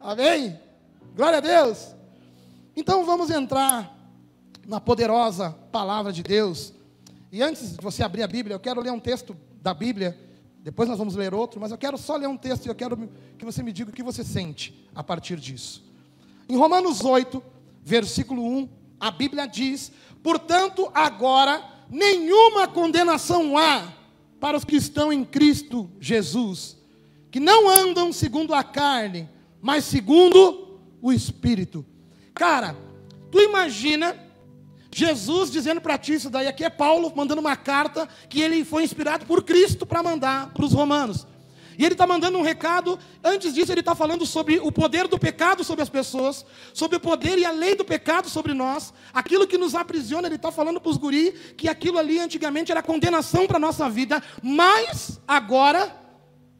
Amém? Glória a Deus. Então vamos entrar na poderosa palavra de Deus. E antes de você abrir a Bíblia, eu quero ler um texto da Bíblia. Depois nós vamos ler outro, mas eu quero só ler um texto e eu quero que você me diga o que você sente a partir disso. Em Romanos 8, versículo 1, a Bíblia diz: Portanto, agora nenhuma condenação há para os que estão em Cristo Jesus, que não andam segundo a carne, mas segundo o Espírito. Cara, tu imagina Jesus dizendo para ti isso daí, aqui é Paulo mandando uma carta que ele foi inspirado por Cristo para mandar para os romanos. E ele está mandando um recado, antes disso, ele está falando sobre o poder do pecado sobre as pessoas, sobre o poder e a lei do pecado sobre nós, aquilo que nos aprisiona, ele está falando para os guri que aquilo ali antigamente era condenação para a nossa vida, mas agora,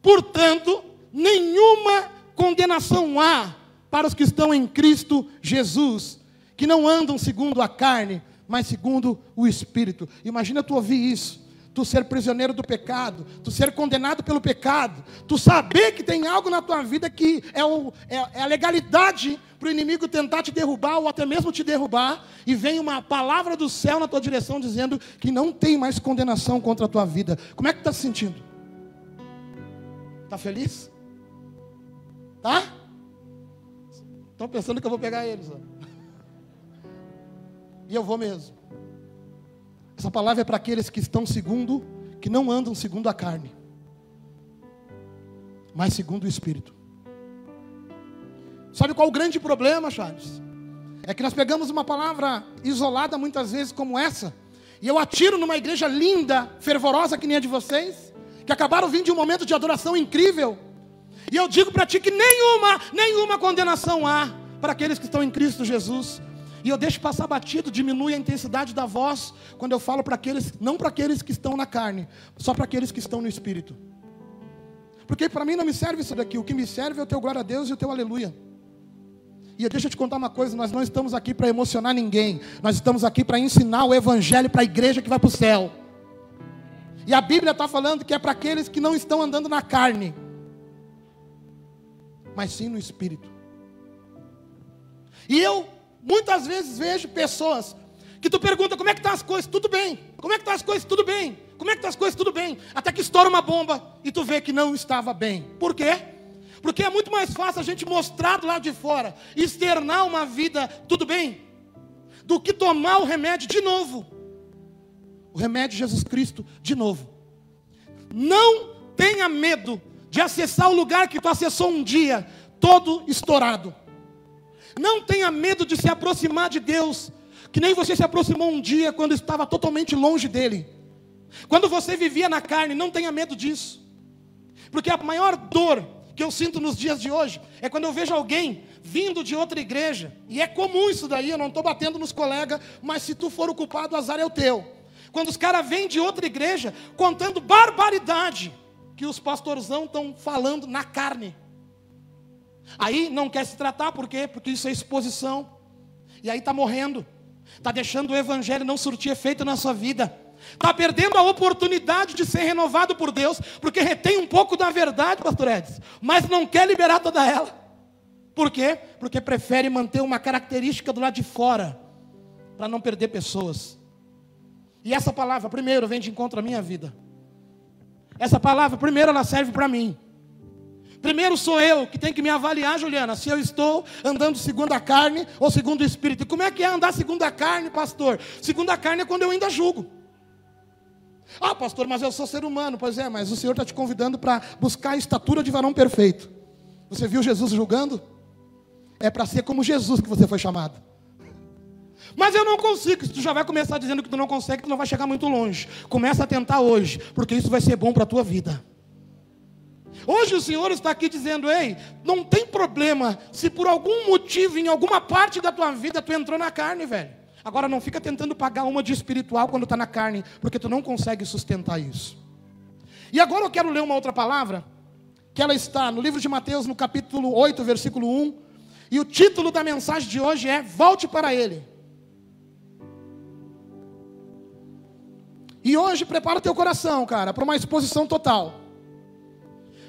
portanto, nenhuma condenação há para os que estão em Cristo Jesus, que não andam segundo a carne, mas segundo o Espírito. Imagina tu ouvir isso tu ser prisioneiro do pecado, tu ser condenado pelo pecado, tu saber que tem algo na tua vida que é, o, é, é a legalidade para o inimigo tentar te derrubar ou até mesmo te derrubar, e vem uma palavra do céu na tua direção dizendo que não tem mais condenação contra a tua vida. Como é que está se sentindo? Está feliz? Tá? Estão pensando que eu vou pegar eles. Ó. E eu vou mesmo. Essa palavra é para aqueles que estão segundo, que não andam segundo a carne, mas segundo o Espírito. Sabe qual o grande problema, Charles? É que nós pegamos uma palavra isolada muitas vezes como essa, e eu atiro numa igreja linda, fervorosa que nem a de vocês, que acabaram vindo de um momento de adoração incrível, e eu digo para ti que nenhuma, nenhuma condenação há para aqueles que estão em Cristo Jesus. E eu deixo passar batido, diminui a intensidade da voz quando eu falo para aqueles, não para aqueles que estão na carne, só para aqueles que estão no espírito. Porque para mim não me serve isso daqui, o que me serve é o teu glória a Deus e o teu aleluia. E deixa eu te contar uma coisa: nós não estamos aqui para emocionar ninguém, nós estamos aqui para ensinar o Evangelho para a igreja que vai para o céu. E a Bíblia está falando que é para aqueles que não estão andando na carne, mas sim no espírito. E eu Muitas vezes vejo pessoas que tu pergunta como é que estão tá as coisas, tudo bem. Como é que estão tá as coisas, tudo bem. Como é que estão tá as coisas, tudo bem. Até que estoura uma bomba e tu vê que não estava bem. Por quê? Porque é muito mais fácil a gente mostrar do lado de fora, externar uma vida, tudo bem, do que tomar o remédio de novo. O remédio de Jesus Cristo de novo. Não tenha medo de acessar o lugar que tu acessou um dia, todo estourado. Não tenha medo de se aproximar de Deus, que nem você se aproximou um dia quando estava totalmente longe dele. Quando você vivia na carne, não tenha medo disso. Porque a maior dor que eu sinto nos dias de hoje é quando eu vejo alguém vindo de outra igreja. E é comum isso daí, eu não estou batendo nos colegas, mas se tu for o culpado, o azar é o teu. Quando os caras vêm de outra igreja contando barbaridade que os pastorzão estão falando na carne. Aí não quer se tratar, por quê? Porque isso é exposição. E aí está morrendo. Está deixando o evangelho não surtir efeito na sua vida. Está perdendo a oportunidade de ser renovado por Deus, porque retém um pouco da verdade, pastor Edson, mas não quer liberar toda ela. Por quê? Porque prefere manter uma característica do lado de fora, para não perder pessoas. E essa palavra, primeiro, vem de encontro à minha vida. Essa palavra, primeiro, ela serve para mim. Primeiro sou eu que tenho que me avaliar, Juliana, se eu estou andando segundo a carne ou segundo o Espírito. E como é que é andar segundo a carne, pastor? Segundo a carne é quando eu ainda julgo. Ah, pastor, mas eu sou ser humano. Pois é, mas o Senhor está te convidando para buscar a estatura de varão perfeito. Você viu Jesus julgando? É para ser como Jesus que você foi chamado. Mas eu não consigo. Se tu já vai começar dizendo que tu não consegue, tu não vai chegar muito longe. Começa a tentar hoje, porque isso vai ser bom para a tua vida. Hoje o Senhor está aqui dizendo: ei, não tem problema se por algum motivo, em alguma parte da tua vida, tu entrou na carne, velho. Agora não fica tentando pagar uma de espiritual quando está na carne, porque tu não consegue sustentar isso. E agora eu quero ler uma outra palavra, que ela está no livro de Mateus, no capítulo 8, versículo 1. E o título da mensagem de hoje é Volte para Ele. E hoje prepara teu coração, cara, para uma exposição total.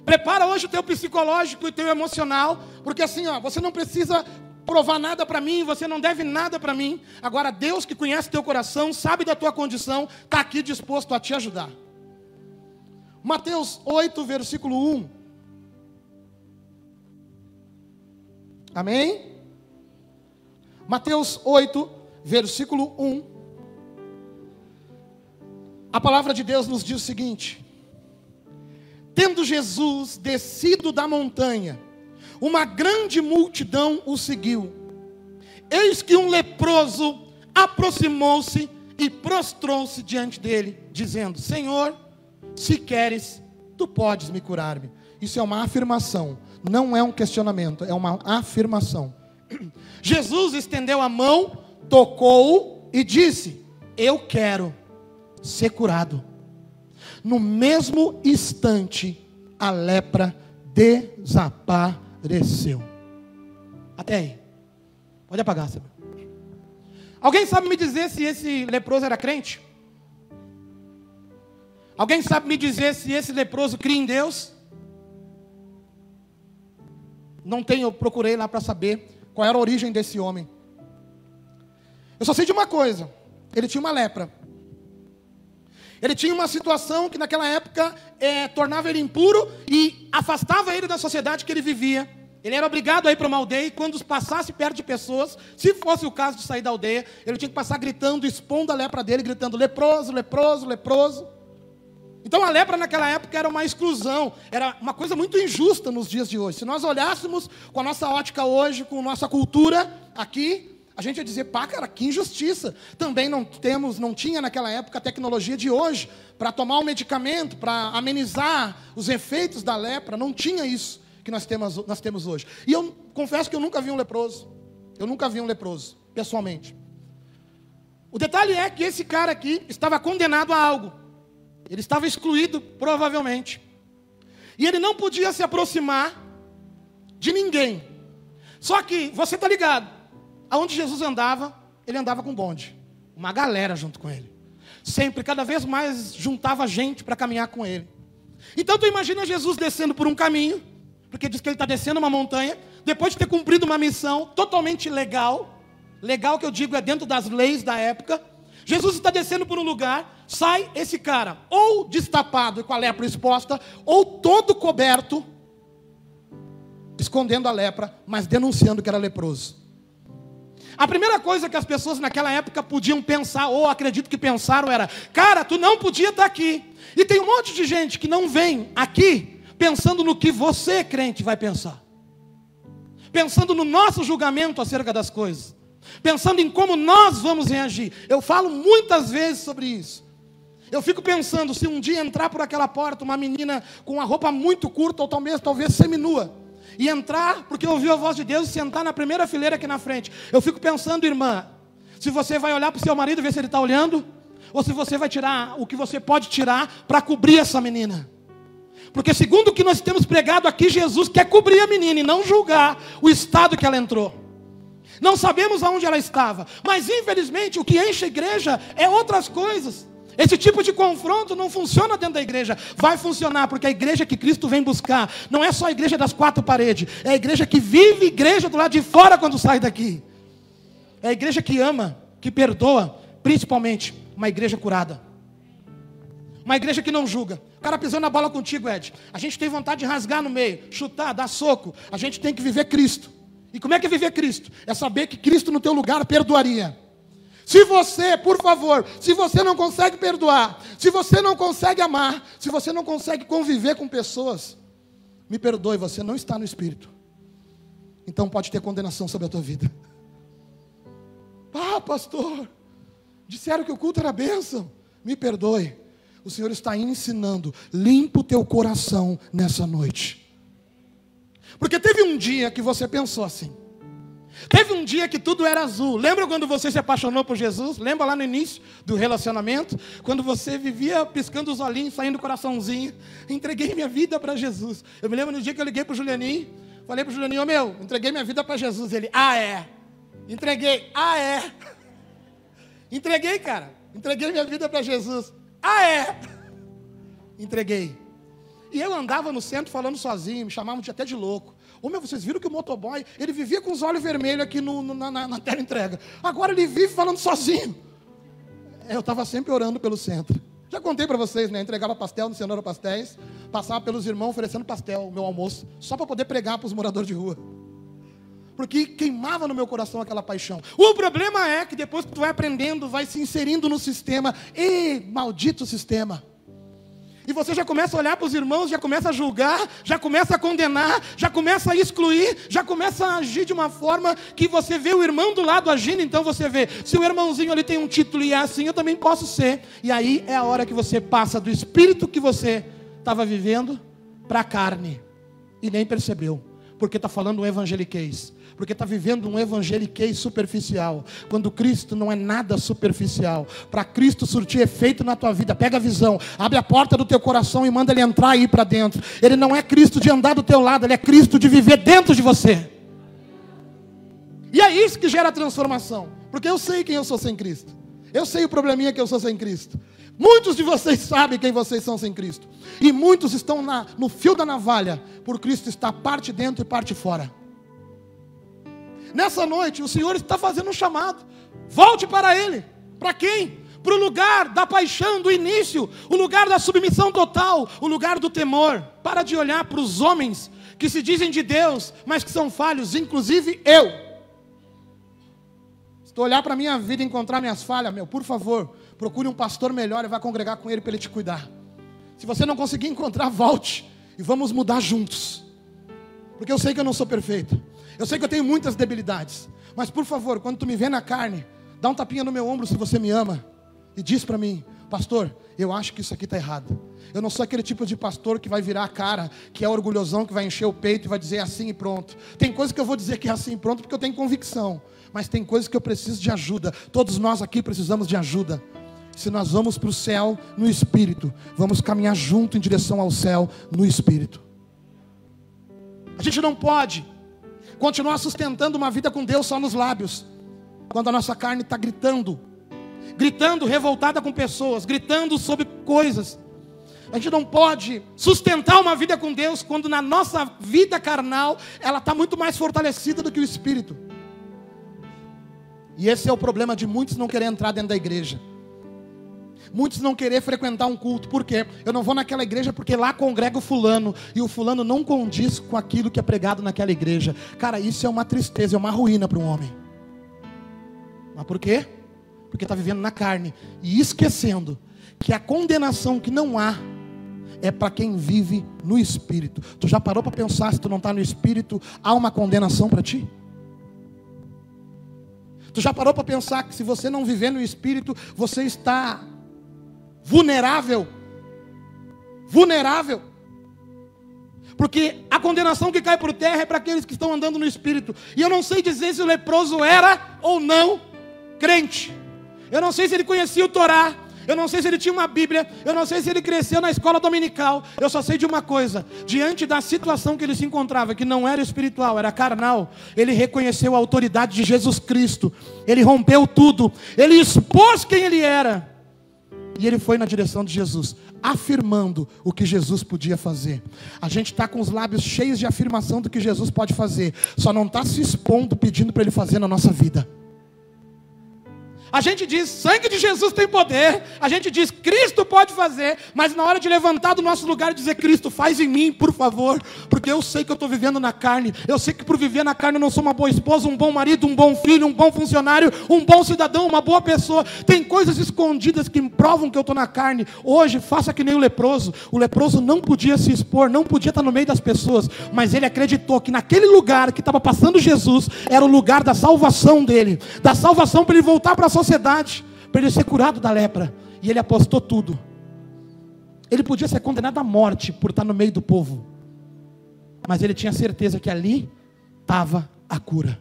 Prepara hoje o teu psicológico e o teu emocional, porque assim, ó, você não precisa provar nada para mim, você não deve nada para mim. Agora Deus que conhece teu coração, sabe da tua condição, está aqui disposto a te ajudar. Mateus 8, versículo 1. Amém? Mateus 8, versículo 1. A palavra de Deus nos diz o seguinte: Tendo Jesus descido da montanha, uma grande multidão o seguiu. Eis que um leproso aproximou-se e prostrou-se diante dele, dizendo: Senhor, se queres, tu podes me curar-me. Isso é uma afirmação, não é um questionamento, é uma afirmação. Jesus estendeu a mão, tocou e disse: Eu quero ser curado. No mesmo instante, a lepra desapareceu. Até aí. Pode apagar, sabe? Alguém sabe me dizer se esse leproso era crente? Alguém sabe me dizer se esse leproso cria em Deus? Não tenho, eu procurei lá para saber qual era a origem desse homem. Eu só sei de uma coisa: ele tinha uma lepra. Ele tinha uma situação que naquela época é, tornava ele impuro e afastava ele da sociedade que ele vivia. Ele era obrigado a ir para uma aldeia e quando passasse perto de pessoas, se fosse o caso de sair da aldeia, ele tinha que passar gritando, expondo a lepra dele, gritando leproso, leproso, leproso. Então a lepra naquela época era uma exclusão, era uma coisa muito injusta nos dias de hoje. Se nós olhássemos com a nossa ótica hoje, com a nossa cultura aqui, a gente ia dizer, pá, cara, que injustiça. Também não temos, não tinha naquela época a tecnologia de hoje para tomar um medicamento, para amenizar os efeitos da lepra. Não tinha isso que nós temos, nós temos hoje. E eu confesso que eu nunca vi um leproso. Eu nunca vi um leproso, pessoalmente. O detalhe é que esse cara aqui estava condenado a algo. Ele estava excluído, provavelmente. E ele não podia se aproximar de ninguém. Só que você está ligado. Aonde Jesus andava, ele andava com bonde. Uma galera junto com ele. Sempre, cada vez mais juntava gente para caminhar com ele. Então tu imagina Jesus descendo por um caminho, porque diz que ele está descendo uma montanha, depois de ter cumprido uma missão totalmente legal, legal que eu digo é dentro das leis da época. Jesus está descendo por um lugar, sai esse cara, ou destapado e com a lepra exposta, ou todo coberto, escondendo a lepra, mas denunciando que era leproso. A primeira coisa que as pessoas naquela época podiam pensar, ou acredito que pensaram, era: cara, tu não podia estar aqui. E tem um monte de gente que não vem aqui pensando no que você, crente, vai pensar, pensando no nosso julgamento acerca das coisas, pensando em como nós vamos reagir. Eu falo muitas vezes sobre isso. Eu fico pensando, se um dia entrar por aquela porta uma menina com uma roupa muito curta, ou talvez, talvez seminua, e entrar, porque ouviu a voz de Deus, e sentar na primeira fileira aqui na frente. Eu fico pensando, irmã, se você vai olhar para o seu marido ver se ele está olhando, ou se você vai tirar o que você pode tirar para cobrir essa menina. Porque segundo o que nós temos pregado aqui, Jesus quer cobrir a menina e não julgar o estado que ela entrou. Não sabemos aonde ela estava, mas infelizmente o que enche a igreja é outras coisas. Esse tipo de confronto não funciona dentro da igreja. Vai funcionar, porque a igreja que Cristo vem buscar não é só a igreja das quatro paredes, é a igreja que vive igreja do lado de fora quando sai daqui. É a igreja que ama, que perdoa, principalmente uma igreja curada. Uma igreja que não julga. O cara pisou na bola contigo, Ed. A gente tem vontade de rasgar no meio, chutar, dar soco. A gente tem que viver Cristo. E como é que é viver Cristo? É saber que Cristo no teu lugar perdoaria. Se você, por favor, se você não consegue perdoar, se você não consegue amar, se você não consegue conviver com pessoas, me perdoe, você não está no Espírito. Então pode ter condenação sobre a tua vida. Ah, pastor, disseram que o culto era bênção. Me perdoe. O Senhor está ensinando. Limpa o teu coração nessa noite. Porque teve um dia que você pensou assim: Teve um dia que tudo era azul. Lembra quando você se apaixonou por Jesus? Lembra lá no início do relacionamento? Quando você vivia piscando os olhinhos, saindo o coraçãozinho. Entreguei minha vida para Jesus. Eu me lembro no dia que eu liguei para o Julianinho. Falei para o Julianinho, oh, meu, entreguei minha vida para Jesus. Ele, ah, é. Entreguei, ah, é. Entreguei, cara. Entreguei minha vida para Jesus. Ah, é. Entreguei. E eu andava no centro falando sozinho, me chamavam até de louco. Ô meu, vocês viram que o motoboy, ele vivia com os olhos vermelhos aqui no, no, na, na tela entrega. Agora ele vive falando sozinho. É, eu estava sempre orando pelo centro. Já contei para vocês, né? Entregava pastel no Cenoura Pastéis, passava pelos irmãos oferecendo pastel, meu almoço, só para poder pregar para os moradores de rua. Porque queimava no meu coração aquela paixão. O problema é que depois que tu vai aprendendo, vai se inserindo no sistema, e maldito sistema. E você já começa a olhar para os irmãos, já começa a julgar, já começa a condenar, já começa a excluir, já começa a agir de uma forma que você vê o irmão do lado agindo, então você vê, se o irmãozinho ali tem um título e é assim, eu também posso ser. E aí é a hora que você passa do espírito que você estava vivendo para a carne. E nem percebeu, porque está falando um evangeliquez porque está vivendo um evangeliquez superficial, quando Cristo não é nada superficial. Para Cristo surtir efeito na tua vida, pega a visão, abre a porta do teu coração e manda ele entrar aí para dentro. Ele não é Cristo de andar do teu lado, ele é Cristo de viver dentro de você. E é isso que gera transformação, porque eu sei quem eu sou sem Cristo. Eu sei o probleminha que eu sou sem Cristo. Muitos de vocês sabem quem vocês são sem Cristo. E muitos estão na, no fio da navalha, por Cristo estar parte dentro e parte fora. Nessa noite, o Senhor está fazendo um chamado. Volte para Ele. Para quem? Para o lugar da paixão do início, o lugar da submissão total, o lugar do temor. Para de olhar para os homens que se dizem de Deus, mas que são falhos, inclusive eu. Se tu olhar para a minha vida e encontrar minhas falhas, meu, por favor, procure um pastor melhor e vá congregar com ele para ele te cuidar. Se você não conseguir encontrar, volte e vamos mudar juntos. Porque eu sei que eu não sou perfeito. Eu sei que eu tenho muitas debilidades. Mas por favor, quando tu me vê na carne, dá um tapinha no meu ombro se você me ama. E diz para mim, pastor, eu acho que isso aqui está errado. Eu não sou aquele tipo de pastor que vai virar a cara, que é orgulhosão, que vai encher o peito e vai dizer assim e pronto. Tem coisas que eu vou dizer que é assim e pronto porque eu tenho convicção. Mas tem coisas que eu preciso de ajuda. Todos nós aqui precisamos de ajuda. Se nós vamos para o céu no espírito, vamos caminhar junto em direção ao céu no espírito. A gente não pode continuar sustentando uma vida com Deus só nos lábios, quando a nossa carne está gritando, gritando revoltada com pessoas, gritando sobre coisas. A gente não pode sustentar uma vida com Deus quando na nossa vida carnal ela está muito mais fortalecida do que o espírito. E esse é o problema de muitos não querer entrar dentro da igreja. Muitos não querer frequentar um culto, por quê? Eu não vou naquela igreja porque lá congrega o fulano e o fulano não condiz com aquilo que é pregado naquela igreja. Cara, isso é uma tristeza, é uma ruína para um homem. Mas por quê? Porque está vivendo na carne e esquecendo que a condenação que não há é para quem vive no espírito. Tu já parou para pensar se tu não está no espírito, há uma condenação para ti? Tu já parou para pensar que se você não viver no espírito, você está vulnerável. Vulnerável. Porque a condenação que cai por terra é para aqueles que estão andando no espírito. E eu não sei dizer se o leproso era ou não crente. Eu não sei se ele conhecia o Torá. Eu não sei se ele tinha uma Bíblia, eu não sei se ele cresceu na escola dominical. Eu só sei de uma coisa: diante da situação que ele se encontrava, que não era espiritual, era carnal, ele reconheceu a autoridade de Jesus Cristo. Ele rompeu tudo, ele expôs quem ele era. E ele foi na direção de Jesus, afirmando o que Jesus podia fazer. A gente está com os lábios cheios de afirmação do que Jesus pode fazer, só não está se expondo pedindo para Ele fazer na nossa vida. A gente diz, sangue de Jesus tem poder. A gente diz, Cristo pode fazer. Mas na hora de levantar do nosso lugar e dizer, Cristo, faz em mim, por favor. Porque eu sei que eu estou vivendo na carne. Eu sei que por viver na carne eu não sou uma boa esposa, um bom marido, um bom filho, um bom funcionário, um bom cidadão, uma boa pessoa. Tem coisas escondidas que provam que eu estou na carne. Hoje, faça que nem o leproso. O leproso não podia se expor, não podia estar no meio das pessoas. Mas ele acreditou que naquele lugar que estava passando Jesus era o lugar da salvação dele. Da salvação para ele voltar para a sociedade para ele ser curado da lepra. E ele apostou tudo. Ele podia ser condenado à morte por estar no meio do povo. Mas ele tinha certeza que ali estava a cura.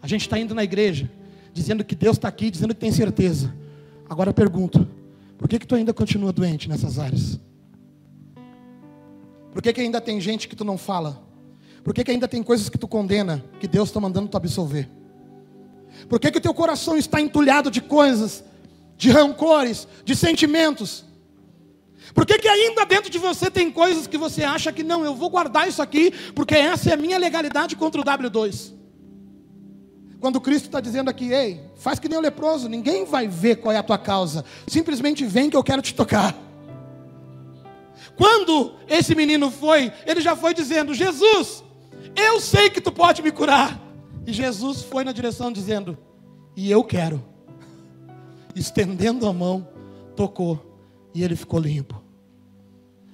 A gente está indo na igreja, dizendo que Deus está aqui, dizendo que tem certeza. Agora eu pergunto: por que, que tu ainda continua doente nessas áreas? Por que, que ainda tem gente que tu não fala? Por que, que ainda tem coisas que tu condena, que Deus está mandando tu absolver? Por que, que teu coração está entulhado de coisas, de rancores, de sentimentos? Por que, que ainda dentro de você tem coisas que você acha que não, eu vou guardar isso aqui, porque essa é a minha legalidade contra o W2? Quando Cristo está dizendo aqui, ei, faz que nem o leproso, ninguém vai ver qual é a tua causa, simplesmente vem que eu quero te tocar. Quando esse menino foi, ele já foi dizendo: Jesus, eu sei que tu pode me curar. E Jesus foi na direção dizendo: E eu quero. Estendendo a mão, tocou e ele ficou limpo.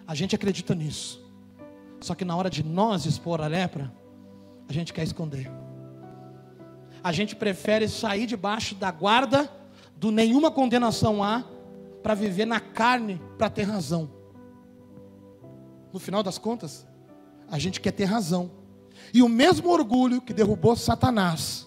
A gente acredita nisso. Só que na hora de nós expor a lepra, a gente quer esconder. A gente prefere sair debaixo da guarda do nenhuma condenação há para viver na carne para ter razão. No final das contas, a gente quer ter razão. E o mesmo orgulho que derrubou Satanás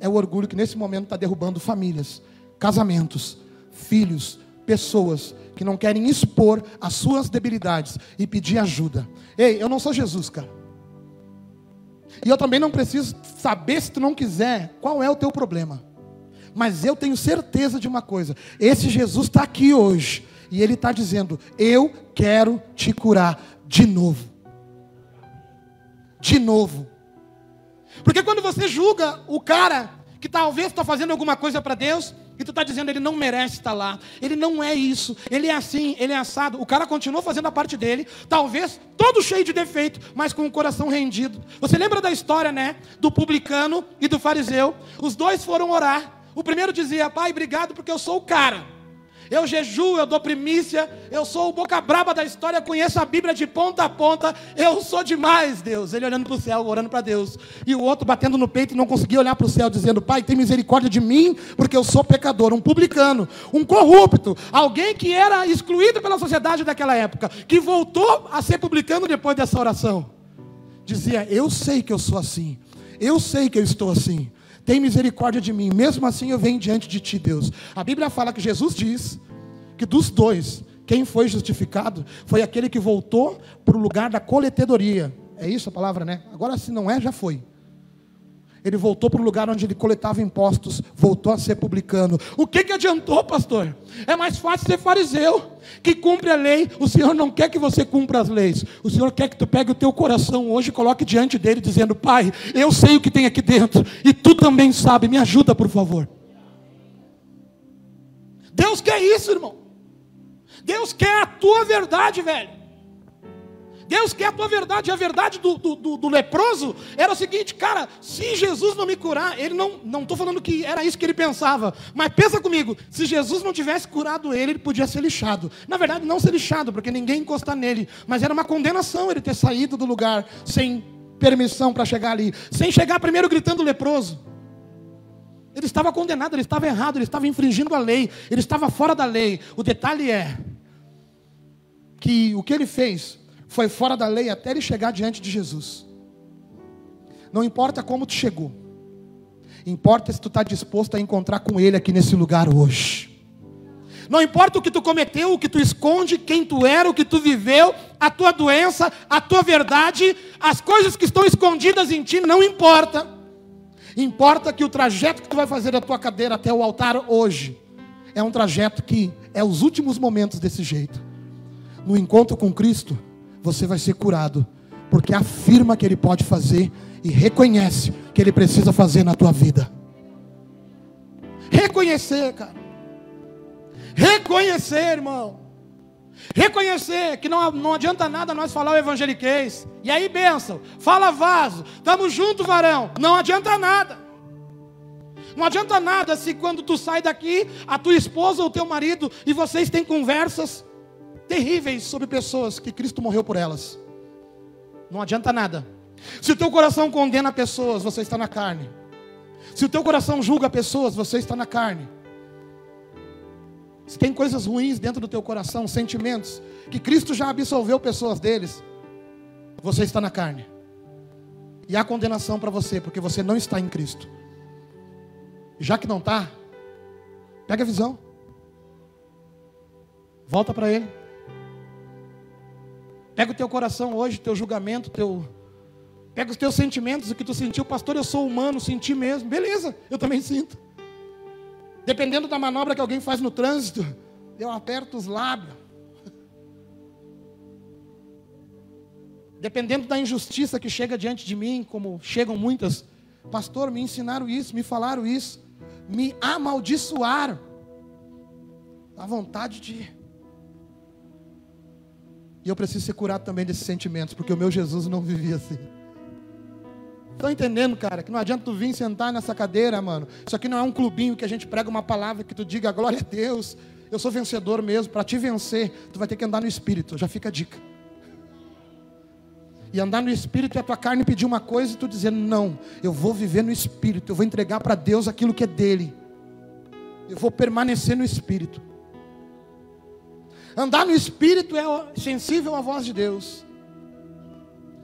é o orgulho que nesse momento está derrubando famílias, casamentos, filhos, pessoas que não querem expor as suas debilidades e pedir ajuda. Ei, eu não sou Jesus, cara. E eu também não preciso saber se tu não quiser qual é o teu problema. Mas eu tenho certeza de uma coisa: esse Jesus está aqui hoje e ele está dizendo: Eu quero te curar de novo. De novo. Porque quando você julga o cara que talvez está fazendo alguma coisa para Deus, e tu está dizendo, ele não merece estar lá. Ele não é isso. Ele é assim, ele é assado. O cara continua fazendo a parte dele, talvez todo cheio de defeito, mas com o coração rendido. Você lembra da história, né? Do publicano e do fariseu. Os dois foram orar. O primeiro dizia, pai, obrigado porque eu sou o cara. Eu jejuo, eu dou primícia, eu sou o boca braba da história, conheço a Bíblia de ponta a ponta, eu sou demais, Deus. Ele olhando para o céu, orando para Deus. E o outro batendo no peito e não conseguia olhar para o céu, dizendo: Pai, tem misericórdia de mim, porque eu sou pecador, um publicano, um corrupto, alguém que era excluído pela sociedade daquela época, que voltou a ser publicano depois dessa oração. Dizia: Eu sei que eu sou assim, eu sei que eu estou assim tem misericórdia de mim. Mesmo assim eu venho diante de ti, Deus. A Bíblia fala que Jesus diz que dos dois, quem foi justificado foi aquele que voltou para o lugar da coletedoria. É isso a palavra, né? Agora, se não é, já foi. Ele voltou para o lugar onde ele coletava impostos, voltou a ser publicano. O que, que adiantou, pastor? É mais fácil ser fariseu, que cumpre a lei. O Senhor não quer que você cumpra as leis. O Senhor quer que tu pegue o teu coração hoje e coloque diante dele, dizendo: Pai, eu sei o que tem aqui dentro, e tu também sabe, me ajuda, por favor. Deus quer isso, irmão. Deus quer a tua verdade, velho. Deus quer a tua verdade. E a verdade do, do, do, leproso era o seguinte, cara, se Jesus não me curar, ele não, não estou falando que era isso que ele pensava, mas pensa comigo, se Jesus não tivesse curado ele, ele podia ser lixado. Na verdade, não ser lixado, porque ninguém encostar nele, mas era uma condenação ele ter saído do lugar sem permissão para chegar ali, sem chegar primeiro gritando leproso. Ele estava condenado, ele estava errado, ele estava infringindo a lei, ele estava fora da lei. O detalhe é que o que ele fez foi fora da lei até ele chegar diante de Jesus. Não importa como tu chegou, importa se tu está disposto a encontrar com Ele aqui nesse lugar hoje. Não importa o que tu cometeu, o que tu esconde, quem tu era, o que tu viveu, a tua doença, a tua verdade, as coisas que estão escondidas em ti, não importa. Importa que o trajeto que tu vai fazer da tua cadeira até o altar hoje é um trajeto que é os últimos momentos desse jeito. No encontro com Cristo, você vai ser curado, porque afirma que Ele pode fazer e reconhece que Ele precisa fazer na tua vida. Reconhecer, cara. Reconhecer, irmão. Reconhecer que não, não adianta nada nós falar o evangeliquez. E aí, benção, fala vaso, estamos juntos, varão. Não adianta nada. Não adianta nada se quando tu sai daqui, a tua esposa ou o teu marido, e vocês têm conversas terríveis sobre pessoas que Cristo morreu por elas. Não adianta nada. Se o teu coração condena pessoas, você está na carne. Se o teu coração julga pessoas, você está na carne. Se tem coisas ruins dentro do teu coração, sentimentos, que Cristo já absolveu pessoas deles, você está na carne. E há condenação para você, porque você não está em Cristo. Já que não está, pega a visão. Volta para Ele. Pega o teu coração hoje, teu julgamento, teu. Pega os teus sentimentos, o que tu sentiu, pastor, eu sou humano, senti mesmo. Beleza, eu também sinto. Dependendo da manobra que alguém faz no trânsito, eu aperto os lábios. Dependendo da injustiça que chega diante de mim, como chegam muitas, pastor, me ensinaram isso, me falaram isso, me amaldiçoaram. A vontade de e eu preciso ser curado também desses sentimentos, porque o meu Jesus não vivia assim. Estão entendendo, cara? Que não adianta tu vir sentar nessa cadeira, mano. Isso aqui não é um clubinho que a gente prega uma palavra que tu diga glória a Deus. Eu sou vencedor mesmo. Para te vencer, tu vai ter que andar no espírito. Já fica a dica. E andar no espírito é a tua carne pedir uma coisa e tu dizer: Não, eu vou viver no espírito. Eu vou entregar para Deus aquilo que é dele. Eu vou permanecer no espírito. Andar no espírito é sensível à voz de Deus.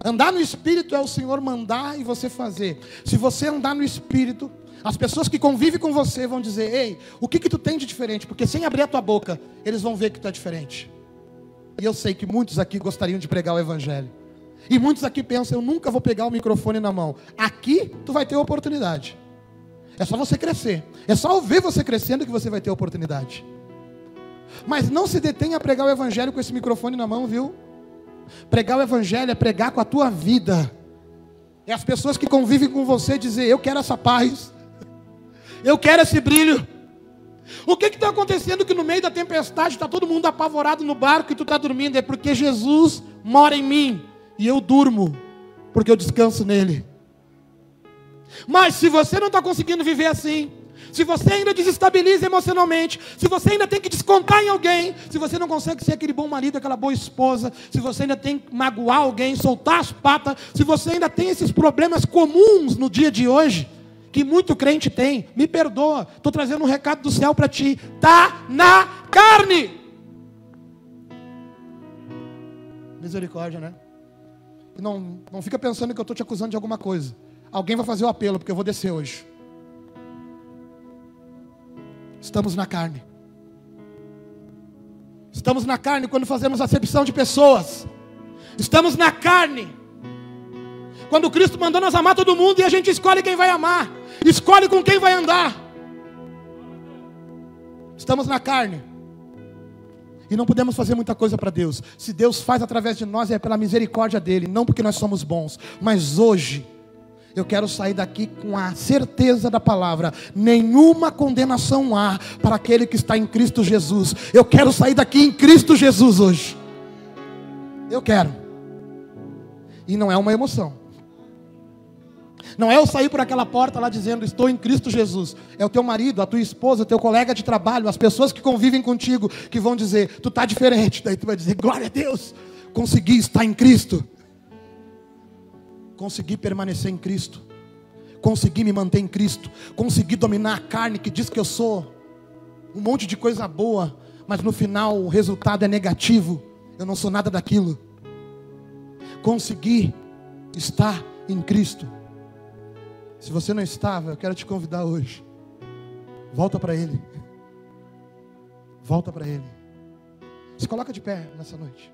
Andar no espírito é o Senhor mandar e você fazer. Se você andar no espírito, as pessoas que convivem com você vão dizer: Ei, o que, que tu tem de diferente? Porque sem abrir a tua boca, eles vão ver que tu é diferente. E eu sei que muitos aqui gostariam de pregar o Evangelho. E muitos aqui pensam: Eu nunca vou pegar o microfone na mão. Aqui tu vai ter oportunidade. É só você crescer. É só ver você crescendo que você vai ter oportunidade. Mas não se detenha a pregar o evangelho com esse microfone na mão, viu? Pregar o evangelho é pregar com a tua vida. É as pessoas que convivem com você dizer: Eu quero essa paz. Eu quero esse brilho. O que está acontecendo que no meio da tempestade está todo mundo apavorado no barco e tu está dormindo? É porque Jesus mora em mim e eu durmo, porque eu descanso nele. Mas se você não está conseguindo viver assim, se você ainda desestabiliza emocionalmente, se você ainda tem que descontar em alguém, se você não consegue ser aquele bom marido, aquela boa esposa, se você ainda tem que magoar alguém, soltar as patas, se você ainda tem esses problemas comuns no dia de hoje, que muito crente tem, me perdoa, estou trazendo um recado do céu para ti, tá na carne. Misericórdia, né? Não, não fica pensando que eu estou te acusando de alguma coisa. Alguém vai fazer o apelo, porque eu vou descer hoje. Estamos na carne. Estamos na carne quando fazemos acepção de pessoas. Estamos na carne. Quando Cristo mandou nós amar todo mundo e a gente escolhe quem vai amar, escolhe com quem vai andar. Estamos na carne. E não podemos fazer muita coisa para Deus. Se Deus faz através de nós, é pela misericórdia dele, não porque nós somos bons. Mas hoje, eu quero sair daqui com a certeza da palavra: nenhuma condenação há para aquele que está em Cristo Jesus. Eu quero sair daqui em Cristo Jesus hoje. Eu quero. E não é uma emoção. Não é eu sair por aquela porta lá dizendo estou em Cristo Jesus. É o teu marido, a tua esposa, o teu colega de trabalho, as pessoas que convivem contigo que vão dizer tu está diferente. Daí tu vai dizer glória a Deus, consegui estar em Cristo consegui permanecer em Cristo, consegui me manter em Cristo, consegui dominar a carne que diz que eu sou um monte de coisa boa, mas no final o resultado é negativo, eu não sou nada daquilo. Consegui estar em Cristo. Se você não estava, eu quero te convidar hoje. Volta para Ele. Volta para Ele. Se coloca de pé nessa noite.